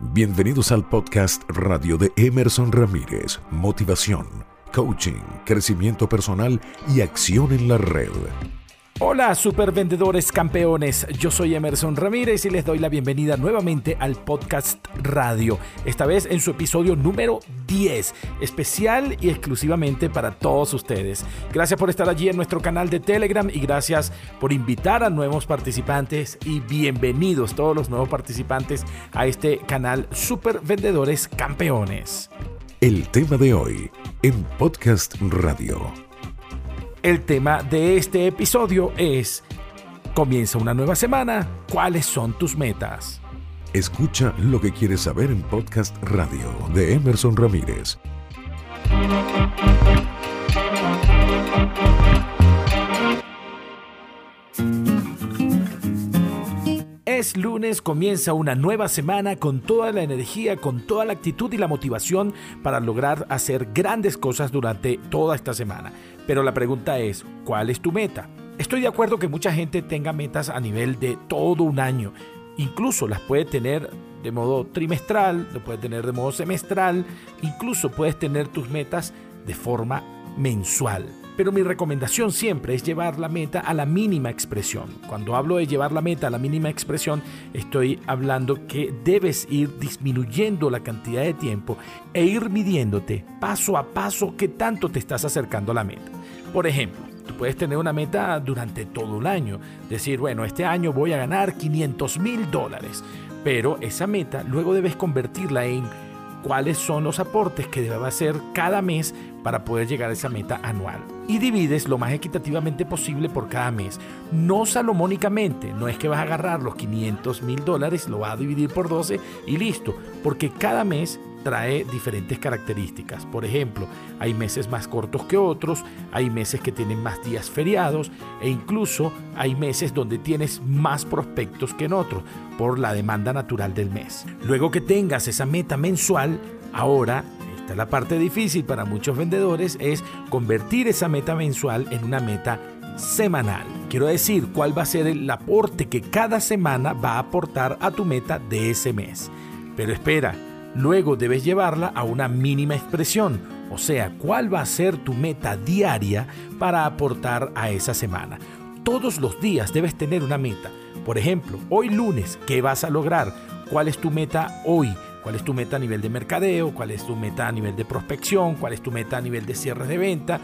Bienvenidos al podcast radio de Emerson Ramírez, motivación, coaching, crecimiento personal y acción en la red. Hola supervendedores campeones, yo soy Emerson Ramírez y les doy la bienvenida nuevamente al podcast radio, esta vez en su episodio número 10, especial y exclusivamente para todos ustedes. Gracias por estar allí en nuestro canal de Telegram y gracias por invitar a nuevos participantes y bienvenidos todos los nuevos participantes a este canal Supervendedores Campeones. El tema de hoy en podcast radio. El tema de este episodio es, comienza una nueva semana, ¿cuáles son tus metas? Escucha lo que quieres saber en podcast radio de Emerson Ramírez. Es lunes, comienza una nueva semana con toda la energía, con toda la actitud y la motivación para lograr hacer grandes cosas durante toda esta semana. Pero la pregunta es, ¿cuál es tu meta? Estoy de acuerdo que mucha gente tenga metas a nivel de todo un año. Incluso las puede tener de modo trimestral, lo puedes tener de modo semestral, incluso puedes tener tus metas de forma mensual. Pero mi recomendación siempre es llevar la meta a la mínima expresión. Cuando hablo de llevar la meta a la mínima expresión, estoy hablando que debes ir disminuyendo la cantidad de tiempo e ir midiéndote paso a paso qué tanto te estás acercando a la meta. Por ejemplo, tú puedes tener una meta durante todo un año. Decir, bueno, este año voy a ganar 500 mil dólares. Pero esa meta luego debes convertirla en cuáles son los aportes que debe hacer cada mes para poder llegar a esa meta anual. Y divides lo más equitativamente posible por cada mes. No salomónicamente, no es que vas a agarrar los 500 mil dólares, lo vas a dividir por 12 y listo, porque cada mes trae diferentes características. Por ejemplo, hay meses más cortos que otros, hay meses que tienen más días feriados e incluso hay meses donde tienes más prospectos que en otros por la demanda natural del mes. Luego que tengas esa meta mensual, ahora esta es la parte difícil para muchos vendedores es convertir esa meta mensual en una meta semanal. Quiero decir, cuál va a ser el aporte que cada semana va a aportar a tu meta de ese mes. Pero espera, Luego debes llevarla a una mínima expresión, o sea, cuál va a ser tu meta diaria para aportar a esa semana. Todos los días debes tener una meta. Por ejemplo, hoy lunes, ¿qué vas a lograr? ¿Cuál es tu meta hoy? ¿Cuál es tu meta a nivel de mercadeo? ¿Cuál es tu meta a nivel de prospección? ¿Cuál es tu meta a nivel de cierres de venta?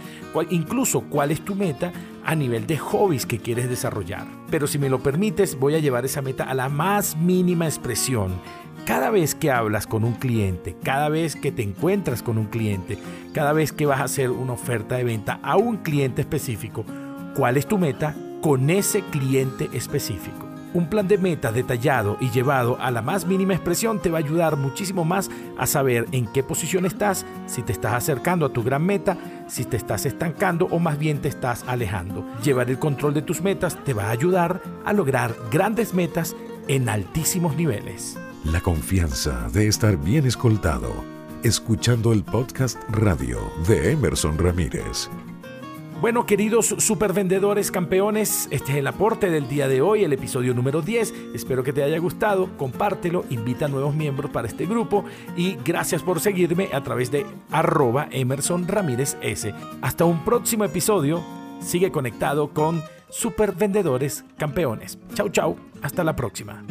incluso, ¿cuál es tu meta a nivel de hobbies que quieres desarrollar? Pero si me lo permites, voy a llevar esa meta a la más mínima expresión cada vez que hablas con un cliente, cada vez que te encuentras con un cliente, cada vez que vas a hacer una oferta de venta a un cliente específico, ¿cuál es tu meta con ese cliente específico? Un plan de metas detallado y llevado a la más mínima expresión te va a ayudar muchísimo más a saber en qué posición estás, si te estás acercando a tu gran meta, si te estás estancando o más bien te estás alejando. Llevar el control de tus metas te va a ayudar a lograr grandes metas en altísimos niveles. La confianza de estar bien escoltado, escuchando el podcast radio de Emerson Ramírez. Bueno, queridos supervendedores campeones, este es el aporte del día de hoy, el episodio número 10. Espero que te haya gustado, compártelo, invita a nuevos miembros para este grupo y gracias por seguirme a través de arroba Emerson Ramírez S. Hasta un próximo episodio, sigue conectado con supervendedores campeones. Chau, chau, hasta la próxima.